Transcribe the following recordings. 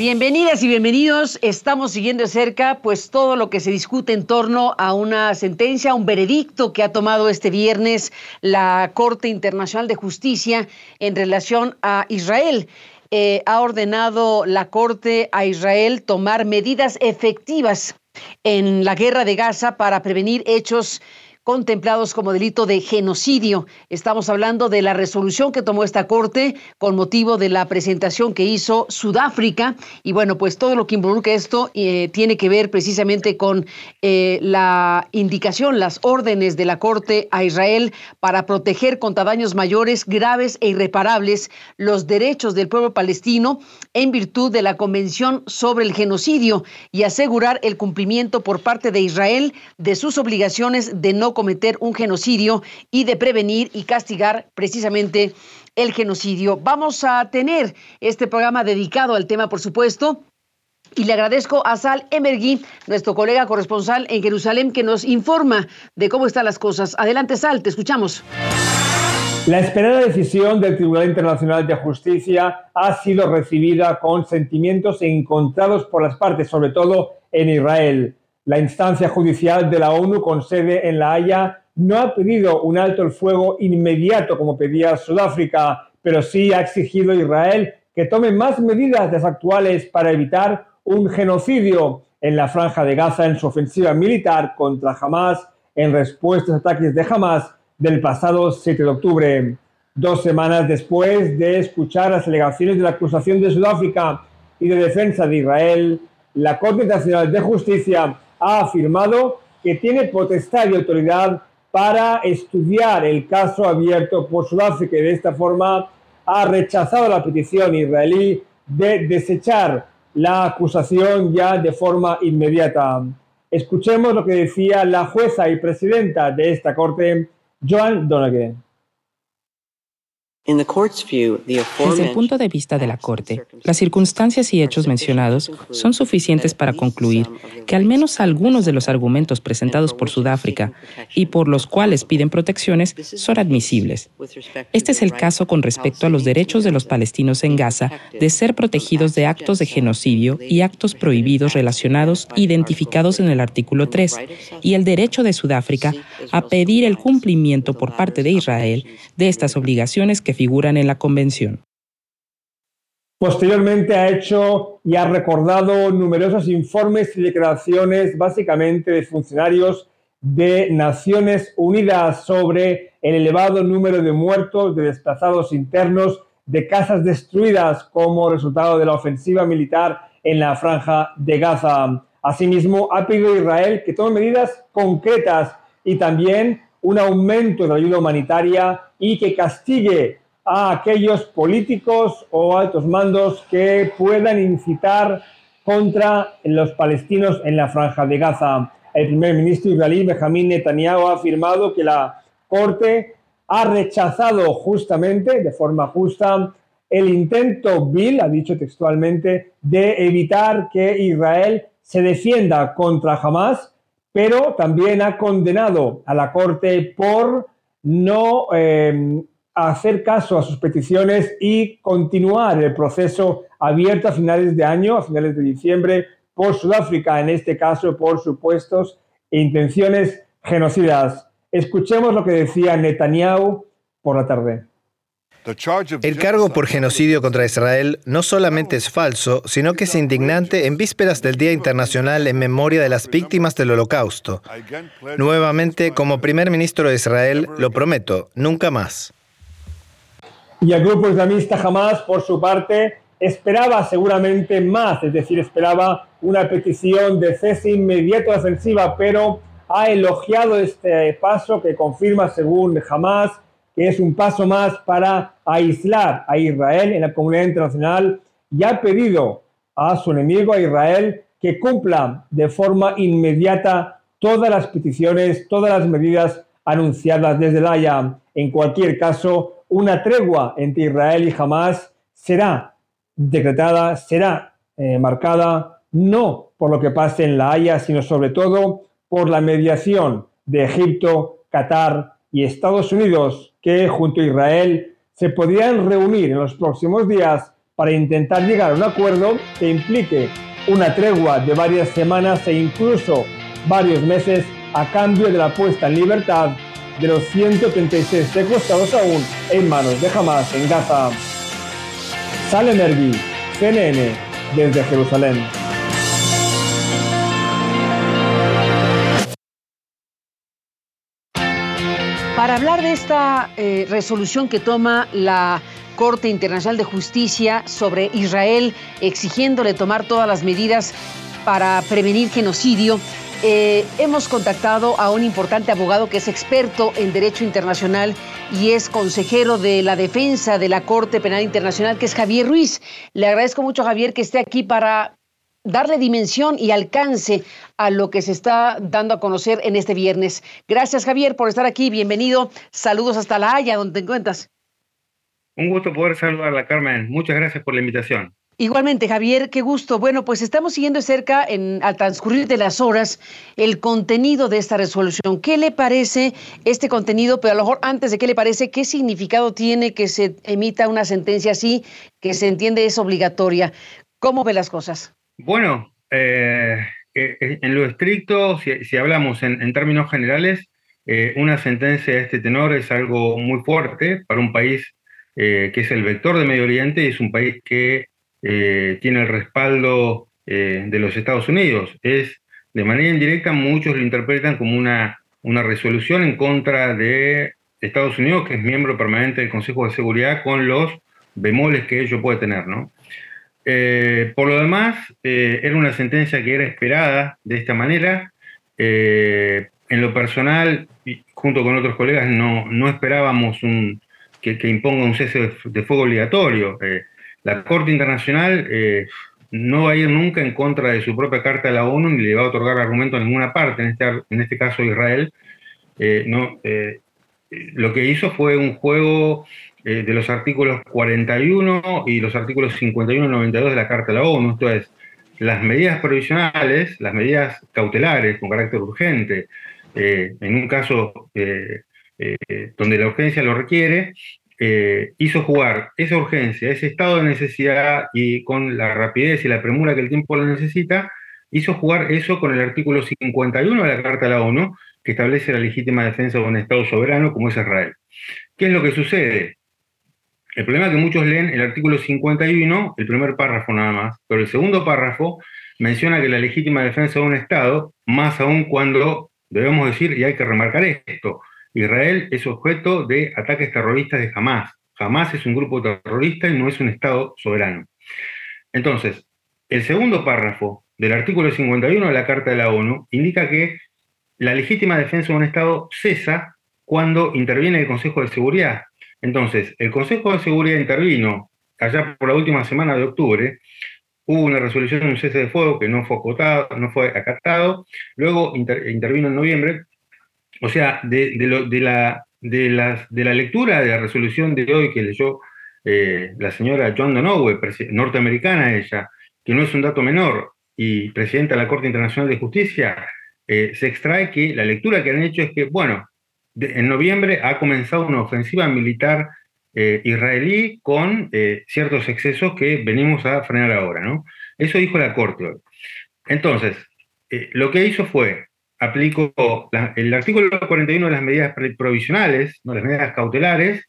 Bienvenidas y bienvenidos. Estamos siguiendo de cerca pues todo lo que se discute en torno a una sentencia, un veredicto que ha tomado este viernes la Corte Internacional de Justicia en relación a Israel. Eh, ha ordenado la Corte a Israel tomar medidas efectivas en la guerra de Gaza para prevenir hechos contemplados como delito de genocidio. Estamos hablando de la resolución que tomó esta Corte con motivo de la presentación que hizo Sudáfrica. Y bueno, pues todo lo que involucra esto eh, tiene que ver precisamente con eh, la indicación, las órdenes de la Corte a Israel para proteger contra daños mayores, graves e irreparables los derechos del pueblo palestino en virtud de la Convención sobre el Genocidio y asegurar el cumplimiento por parte de Israel de sus obligaciones de no cometer un genocidio y de prevenir y castigar precisamente el genocidio. Vamos a tener este programa dedicado al tema, por supuesto. Y le agradezco a Sal Emergui, nuestro colega corresponsal en Jerusalén, que nos informa de cómo están las cosas. Adelante, Sal, te escuchamos. La esperada decisión del Tribunal Internacional de Justicia ha sido recibida con sentimientos encontrados por las partes, sobre todo en Israel. La instancia judicial de la ONU con sede en La Haya no ha pedido un alto el fuego inmediato como pedía Sudáfrica, pero sí ha exigido a Israel que tome más medidas desactuales para evitar un genocidio en la franja de Gaza en su ofensiva militar contra Hamas en respuesta a los ataques de Hamas del pasado 7 de octubre. Dos semanas después de escuchar las alegaciones de la acusación de Sudáfrica y de defensa de Israel, la Corte Internacional de Justicia ha afirmado que tiene potestad y autoridad para estudiar el caso abierto por Sudáfrica y de esta forma ha rechazado la petición israelí de desechar la acusación ya de forma inmediata. Escuchemos lo que decía la jueza y presidenta de esta corte, Joan Donoghue. Desde el punto de vista de la Corte, las circunstancias y hechos mencionados son suficientes para concluir que al menos algunos de los argumentos presentados por Sudáfrica y por los cuales piden protecciones son admisibles. Este es el caso con respecto a los derechos de los palestinos en Gaza de ser protegidos de actos de genocidio y actos prohibidos relacionados identificados en el artículo 3 y el derecho de Sudáfrica a pedir el cumplimiento por parte de Israel de estas obligaciones que figuran en la Convención. Posteriormente ha hecho y ha recordado numerosos informes y declaraciones básicamente de funcionarios de Naciones Unidas sobre el elevado número de muertos, de desplazados internos, de casas destruidas como resultado de la ofensiva militar en la franja de Gaza. Asimismo, ha pedido a Israel que tome medidas concretas y también un aumento de la ayuda humanitaria y que castigue a aquellos políticos o altos mandos que puedan incitar contra los palestinos en la franja de Gaza. El primer ministro israelí Benjamin Netanyahu ha afirmado que la Corte ha rechazado justamente, de forma justa, el intento vil, ha dicho textualmente, de evitar que Israel se defienda contra Hamas, pero también ha condenado a la Corte por no eh, hacer caso a sus peticiones y continuar el proceso abierto a finales de año, a finales de diciembre, por Sudáfrica, en este caso por supuestos intenciones genocidas. Escuchemos lo que decía Netanyahu por la tarde. El cargo por genocidio contra Israel no solamente es falso, sino que es indignante en vísperas del Día Internacional en memoria de las víctimas del Holocausto. Nuevamente, como primer ministro de Israel, lo prometo, nunca más. Y el grupo islamista jamás, por su parte, esperaba seguramente más, es decir, esperaba una petición de cese inmediato de ofensiva, pero ha elogiado este paso que confirma, según Hamas, que es un paso más para aislar a Israel en la comunidad internacional y ha pedido a su enemigo, a Israel, que cumpla de forma inmediata todas las peticiones, todas las medidas anunciadas desde la Haya. En cualquier caso, una tregua entre Israel y Hamas será decretada, será eh, marcada no por lo que pase en La Haya, sino sobre todo por la mediación de Egipto, Qatar y Estados Unidos, que junto a Israel se podrían reunir en los próximos días para intentar llegar a un acuerdo que implique una tregua de varias semanas e incluso varios meses a cambio de la puesta en libertad de los 136 secuestrados aún en manos de Hamas en Gaza. Sale Mergui, CNN, desde Jerusalén. Para hablar de esta eh, resolución que toma la Corte Internacional de Justicia sobre Israel, exigiéndole tomar todas las medidas para prevenir genocidio, eh, hemos contactado a un importante abogado que es experto en derecho internacional y es consejero de la defensa de la Corte Penal Internacional, que es Javier Ruiz. Le agradezco mucho, Javier, que esté aquí para darle dimensión y alcance a lo que se está dando a conocer en este viernes. Gracias, Javier, por estar aquí. Bienvenido. Saludos hasta La Haya, donde te encuentras. Un gusto poder saludarla, Carmen. Muchas gracias por la invitación. Igualmente, Javier, qué gusto. Bueno, pues estamos siguiendo cerca, en, al transcurrir de las horas, el contenido de esta resolución. ¿Qué le parece este contenido? Pero a lo mejor antes de qué le parece, ¿qué significado tiene que se emita una sentencia así, que se entiende es obligatoria? ¿Cómo ve las cosas? Bueno, eh, eh, en lo estricto, si, hablamos en, términos generales, eh, una sentencia de este tenor es algo muy fuerte para un país que es el vector de Medio Oriente y es un país que tiene el respaldo de los Estados Unidos. Es, de manera indirecta, muchos lo interpretan como una, una resolución en contra de Estados Unidos, que es miembro permanente del Consejo de Seguridad, con los bemoles que ello puede tener, ¿no? Eh, por lo demás, eh, era una sentencia que era esperada de esta manera. Eh, en lo personal, junto con otros colegas, no, no esperábamos que, imponga un cese de, fuego obligatorio. La Corte Internacional no va a ir nunca en contra de su propia Carta de la ONU ni le va a otorgar argumento a ninguna parte, en este, en este caso Israel. no, lo que hizo fue un juego eh, de los artículos 41 y los artículos 51 y 92 de la Carta de la ONU, esto es, las medidas provisionales, las medidas cautelares con carácter urgente, eh, en un caso eh, donde la urgencia lo requiere, hizo jugar esa urgencia, ese estado de necesidad y con la rapidez y la premura que el tiempo lo necesita, hizo jugar eso con el artículo 51 de la Carta de la ONU, que establece la legítima defensa de un Estado soberano como es Israel. ¿Qué es lo que sucede? El problema es que muchos leen el artículo 51, el primer párrafo nada más, pero el segundo párrafo menciona que la legítima defensa de un Estado, más aún cuando debemos decir, y hay que remarcar esto, Israel es objeto de ataques terroristas de Hamas. Hamas es un grupo terrorista y no es un Estado soberano. Entonces, el segundo párrafo del artículo 51 de la Carta de la ONU indica que la legítima defensa de un Estado cesa cuando interviene el Consejo de Seguridad, entonces, el Consejo de Seguridad intervino allá por la última semana de octubre, hubo una resolución de un cese de fuego que no fue acotado, no fue acatado, luego intervino en noviembre, o sea, de, la, de, la lectura de la resolución de hoy que leyó eh, la señora John Donoghue, norteamericana ella, que no es un dato menor, y presidenta de la Corte Internacional de Justicia, eh, se extrae que la lectura que han hecho es que, bueno, en noviembre ha comenzado una ofensiva militar eh, israelí con ciertos excesos que venimos a frenar ahora, ¿no? Eso dijo la Corte. Entonces, eh, lo que hizo fue, aplicó el artículo 41 de las medidas provisionales, ¿no? las medidas cautelares,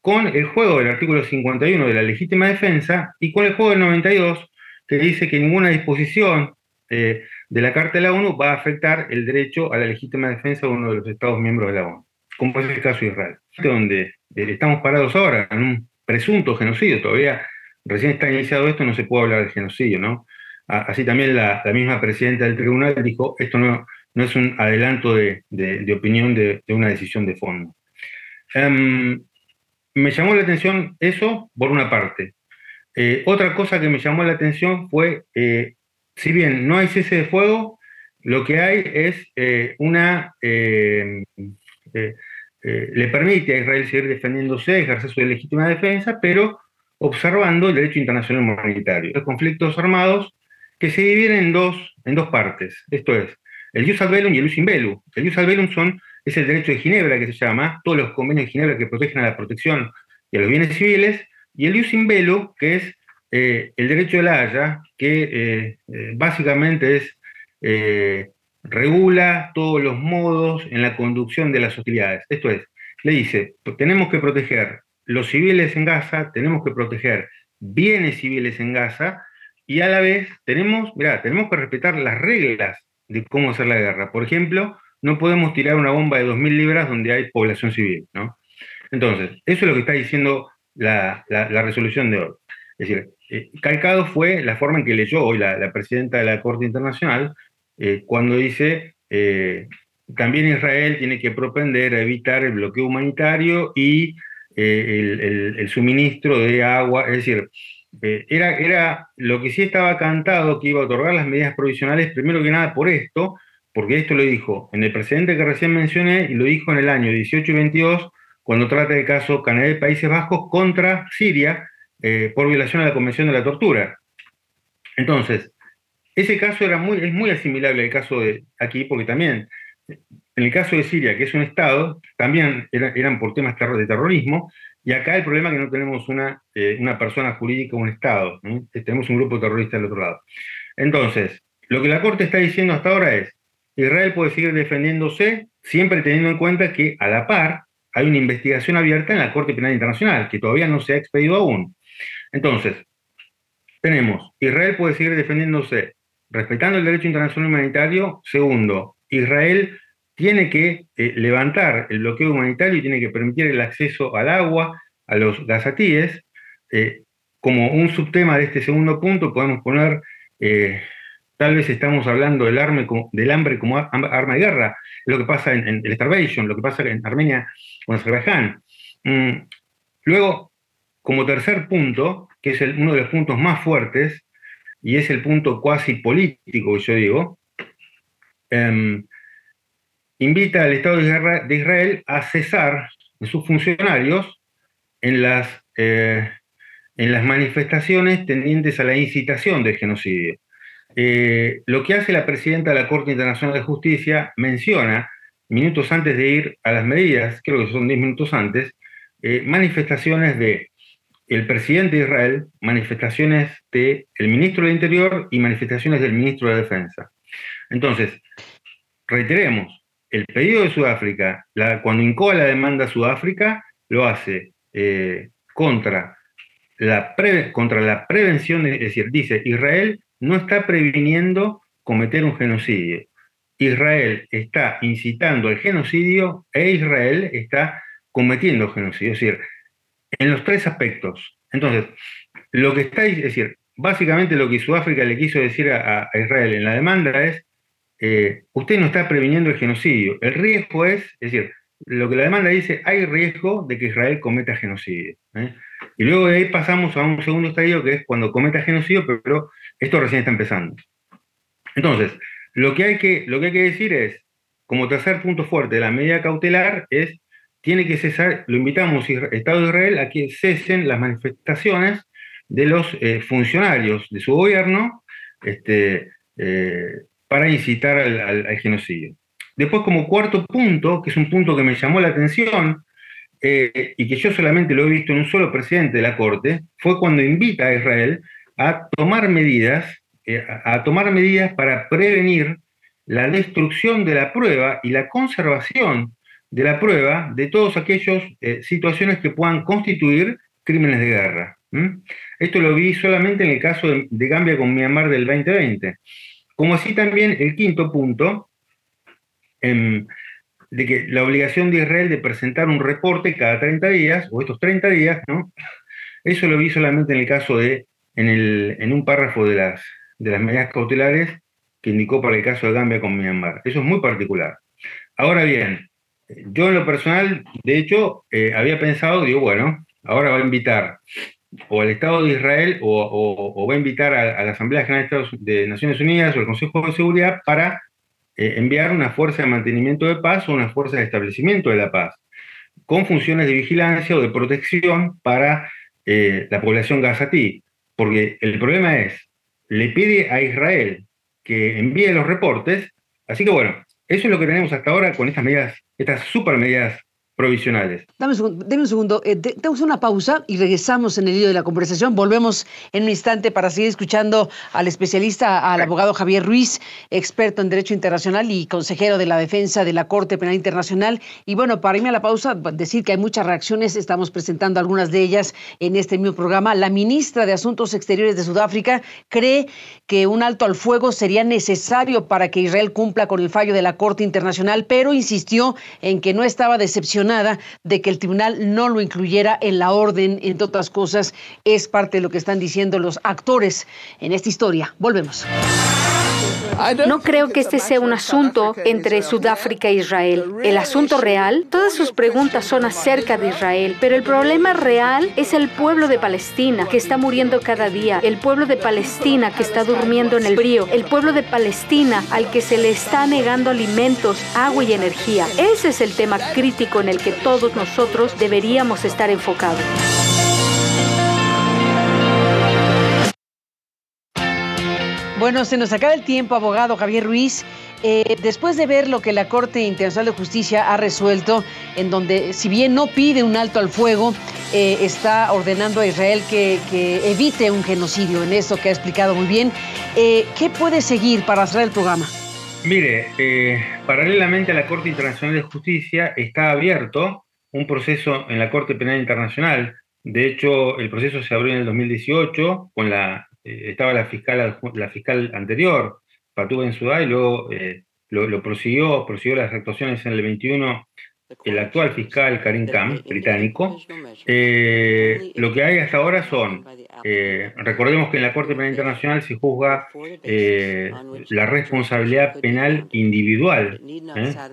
con el juego del artículo 51 de la legítima defensa y con el juego del 92, que dice que ninguna disposición de la Carta de la ONU va a afectar el derecho a la legítima defensa de uno de los Estados miembros de la ONU como es el caso de Israel, donde eh, estamos parados ahora en un presunto genocidio, todavía recién está iniciado esto, no se puede hablar de genocidio, ¿no? Así también la, misma presidenta del tribunal dijo, esto no, no es un adelanto de, opinión de, una decisión de fondo. Em, me llamó la atención eso por una parte. Eh, otra cosa que me llamó la atención fue, eh, si bien no hay cese de fuego, lo que hay es una eh, le permite a Israel seguir defendiéndose, ejercer su legítima defensa, pero observando el derecho internacional humanitario. Los conflictos armados que se dividen en dos, en dos partes. Esto es, el jus ad y el jus in. El jus ad son, es el derecho de Ginebra, que se llama, todos los convenios de Ginebra que protegen a la protección y a los bienes civiles, y el jus in que es el derecho de la Haya, que básicamente es regula todos los modos en la conducción de las hostilidades. Esto es, le dice, tenemos que proteger los civiles en Gaza, tenemos que proteger bienes civiles en Gaza y a la vez tenemos, mirá, tenemos que respetar las reglas de cómo hacer la guerra. Por ejemplo, no podemos tirar una bomba de 2.000 libras donde hay población civil, ¿no? Entonces, eso es lo que está diciendo la, resolución de hoy. Es decir, eh, calcado fue la forma en que leyó hoy la, presidenta de la Corte Internacional eh, cuando dice eh, también Israel tiene que propender a evitar el bloqueo humanitario y el, suministro de agua, es decir, era, era lo que sí estaba cantado que iba a otorgar las medidas provisionales, primero que nada por esto, porque esto lo dijo en el presidente que recién mencioné y lo dijo en el año 18 y 22, cuando trata del caso Canadá y Países Bajos contra Siria por violación a la Convención de la Tortura. Entonces, ese caso era muy, es muy asimilable al caso de aquí, porque también, en el caso de Siria, que es un Estado, también eran por temas de terrorismo, y acá el problema es que no tenemos una, eh, una persona jurídica, un Estado, tenemos un grupo terrorista del otro lado. Entonces, lo que la Corte está diciendo hasta ahora es, Israel puede seguir defendiéndose siempre teniendo en cuenta que a la par hay una investigación abierta en la Corte Penal Internacional, que todavía no se ha expedido aún. Entonces, tenemos, Israel puede seguir defendiéndose respetando el derecho internacional humanitario. Segundo, Israel tiene que eh, levantar el bloqueo humanitario y tiene que permitir el acceso al agua a los gazatíes. Eh, como un subtema de este segundo punto podemos poner, eh, tal vez estamos hablando del, del hambre como arma de guerra, lo que pasa en, el starvation, lo que pasa en Armenia en Azerbaiyán. Mm, luego, como tercer punto, que es uno de los puntos más fuertes, y es el punto cuasi político yo digo, em, invita al Estado de Israel a cesar de sus funcionarios en las, eh, en las manifestaciones tendientes a la incitación del genocidio. Eh, lo que hace la presidenta de la Corte Internacional de Justicia menciona, minutos antes de ir a las medidas, creo que son 10 minutos antes, eh, manifestaciones de el presidente de Israel, manifestaciones del ministro del Interior y manifestaciones del ministro de Defensa. Entonces, reiteremos, el pedido de Sudáfrica, cuando incoa la demanda Sudáfrica, lo hace eh, contra, contra la prevención, es decir, dice, Israel no está previniendo cometer un genocidio. Israel está incitando al genocidio e Israel está cometiendo genocidio. Es decir, en los tres aspectos. Entonces, lo que está, es decir, básicamente lo que Sudáfrica le quiso decir a, Israel en la demanda es, eh, usted no está previniendo el genocidio, el riesgo es, es decir, lo que la demanda dice, hay riesgo de que Israel cometa genocidio. ¿eh? Y luego de ahí pasamos a un segundo estadio que es cuando cometa genocidio, pero esto recién está empezando. Entonces, lo que hay que, lo que, hay que decir es, como tercer punto fuerte de la medida cautelar, es tiene que cesar, lo invitamos, Estado de Israel, a que cesen las manifestaciones de los eh, funcionarios de su gobierno este, eh, para incitar al, genocidio. Después, como cuarto punto, que es un punto que me llamó la atención eh, y que yo solamente lo he visto en un solo presidente de la Corte, fue cuando invita a Israel a tomar medidas, a tomar medidas para prevenir la destrucción de la prueba y la conservación de la prueba de todas aquellas eh, situaciones que puedan constituir crímenes de guerra. Esto lo vi solamente en el caso de, Gambia con Myanmar del 2020. Como así también el quinto punto, de que la obligación de Israel de presentar un reporte cada 30 días, o estos 30 días, ¿no? Eso lo vi solamente en el caso de, en, el, en un párrafo de las, de las medidas cautelares que indicó para el caso de Gambia con Myanmar. Eso es muy particular. Ahora bien, yo en lo personal, de hecho, eh, había pensado, digo, bueno, ahora va a invitar o al Estado de Israel o, va a invitar a, la Asamblea General de, Naciones Unidas o el Consejo de Seguridad para eh, enviar una fuerza de mantenimiento de paz o una fuerza de establecimiento de la paz, con funciones de vigilancia o de protección para eh, la población gazatí. Porque el problema es, le pide a Israel que envíe los reportes, así que bueno, eso es lo que tenemos hasta ahora con estas medidas, estas super medidas provisionales. Dame un segundo, un segundo. Eh, tenemos una pausa y regresamos en el hilo de la conversación. Volvemos en un instante para seguir escuchando al especialista, al abogado Javier Ruiz, experto en Derecho Internacional y consejero de la defensa de la Corte Penal Internacional. Y bueno, para irme a la pausa, decir que hay muchas reacciones, estamos presentando algunas de ellas en este mismo programa. La ministra de Asuntos Exteriores de Sudáfrica cree que un alto al fuego sería necesario para que Israel cumpla con el fallo de la Corte Internacional, pero insistió en que no estaba de que el tribunal no lo incluyera en la orden, entre otras cosas, es parte de lo que están diciendo los actores en esta historia. Volvemos. No creo que este sea un asunto entre Sudáfrica e Israel. El asunto real, todas sus preguntas son acerca de Israel, pero el problema real es el pueblo de Palestina que está muriendo cada día, el pueblo de Palestina que está durmiendo en el frío, el pueblo de Palestina al que se le está negando alimentos, agua y energía. Ese es el tema crítico en el que todos nosotros deberíamos estar enfocados. Bueno, se nos acaba el tiempo, abogado Javier Ruiz. Eh, después de ver lo que la Corte Internacional de Justicia ha resuelto, en donde si bien no pide un alto al fuego, eh, está ordenando a Israel que, evite un genocidio, en eso que ha explicado muy bien, eh, ¿qué puede seguir para cerrar el programa? Mire, paralelamente a la Corte Internacional de Justicia está abierto un proceso en la Corte Penal Internacional. De hecho, el proceso se abrió en el 2018 con la estaba la fiscal, la fiscal anterior, Fatou Bensouda, y luego eh, lo, prosiguió, prosiguió las actuaciones en el 21 el actual fiscal Karim Khan, británico. Eh, lo que hay hasta ahora son, recordemos que en la Corte Penal Internacional se juzga la responsabilidad penal individual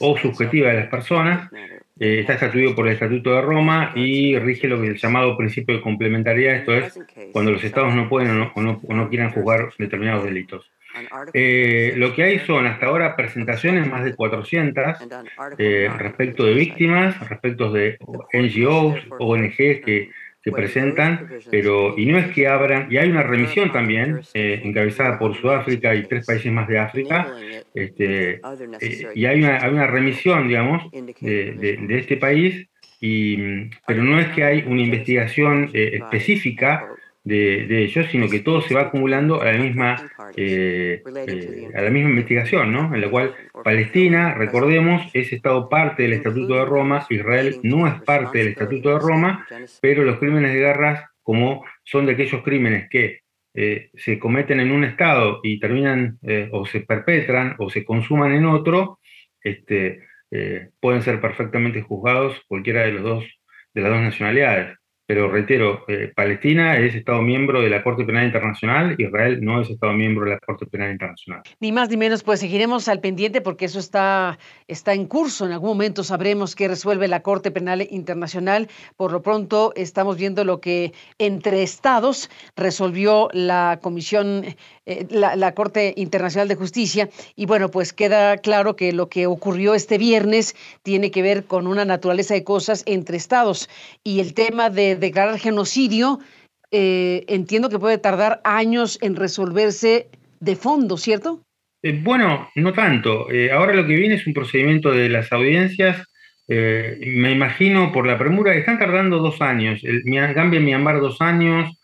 o subjetiva de las personas eh, está estatuido por el Estatuto de Roma y rige lo que es el llamado principio de complementariedad, esto es cuando los estados no pueden o no, quieran juzgar determinados delitos. Eh, lo que hay son hasta ahora presentaciones, más de 400, eh, respecto de víctimas, respecto de NGOs, ONGs que que presentan, pero y no es que abran, y hay una remisión también, eh, encabezada por Sudáfrica y tres países más de África, este, eh, y hay una, hay una, remisión, digamos, de, de, este país, y, pero no es que hay una investigación eh, específica de, ellos, sino que todo se va acumulando a la misma, eh, eh, a la misma investigación, ¿no? En la cual Palestina, recordemos, es Estado parte del Estatuto de Roma, Israel no es parte del Estatuto de Roma, pero los crímenes de guerra, como son de aquellos crímenes que eh, se cometen en un Estado y terminan o se perpetran o se consuman en otro, este, pueden ser perfectamente juzgados cualquiera de, los dos, de las dos nacionalidades. Pero reitero, eh, Palestina es Estado miembro de la Corte Penal Internacional, Israel no es Estado miembro de la Corte Penal Internacional. Ni más ni menos, pues seguiremos al pendiente porque eso está, está en curso. En algún momento sabremos qué resuelve la Corte Penal Internacional. Por lo pronto estamos viendo lo que entre estados resolvió la Comisión, eh, la, la Corte Internacional de Justicia. Y bueno, pues queda claro que lo que ocurrió este viernes tiene que ver con una naturaleza de cosas entre estados. Y el tema de declarar genocidio, eh, entiendo que puede tardar años en resolverse de fondo, ¿cierto? Eh, bueno, no tanto. Eh, ahora lo que viene es un procedimiento de las audiencias. me imagino por la premura, están tardando dos años. El, Gambia, Myanmar, dos años.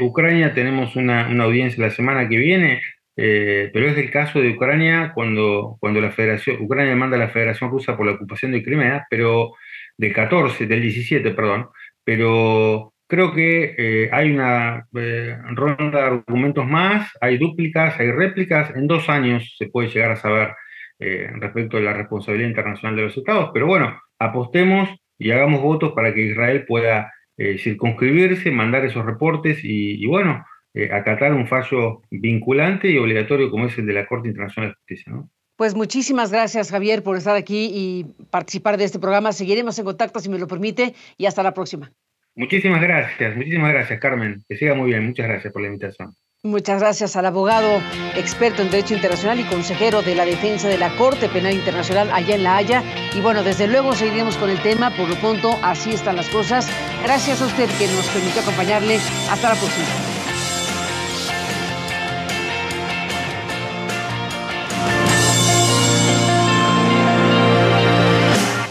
Ucrania, tenemos una, audiencia la semana que viene. pero es el caso de Ucrania cuando, cuando la Federación, Ucrania manda a la Federación Rusa por la ocupación de Crimea, pero del 14, del 17, perdón, pero creo que eh, hay una eh, ronda de argumentos más, hay dúplicas, hay réplicas, en dos años se puede llegar a saber eh, respecto de la responsabilidad internacional de los estados, pero bueno, apostemos y hagamos votos para que Israel pueda circunscribirse, mandar esos reportes y, bueno, acatar un fallo vinculante y obligatorio como es el de la Corte Internacional de Justicia. Pues muchísimas gracias, Javier, por estar aquí y participar de este programa. Seguiremos en contacto, si me lo permite, y hasta la próxima. Muchísimas gracias, muchísimas gracias, Carmen. Que siga muy bien. Muchas gracias por la invitación. Muchas gracias al abogado experto en Derecho Internacional y consejero de la defensa de la Corte Penal Internacional allá en La Haya. Y bueno, desde luego seguiremos con el tema. Por lo pronto, así están las cosas. Gracias a usted que nos permitió acompañarle. Hasta la próxima.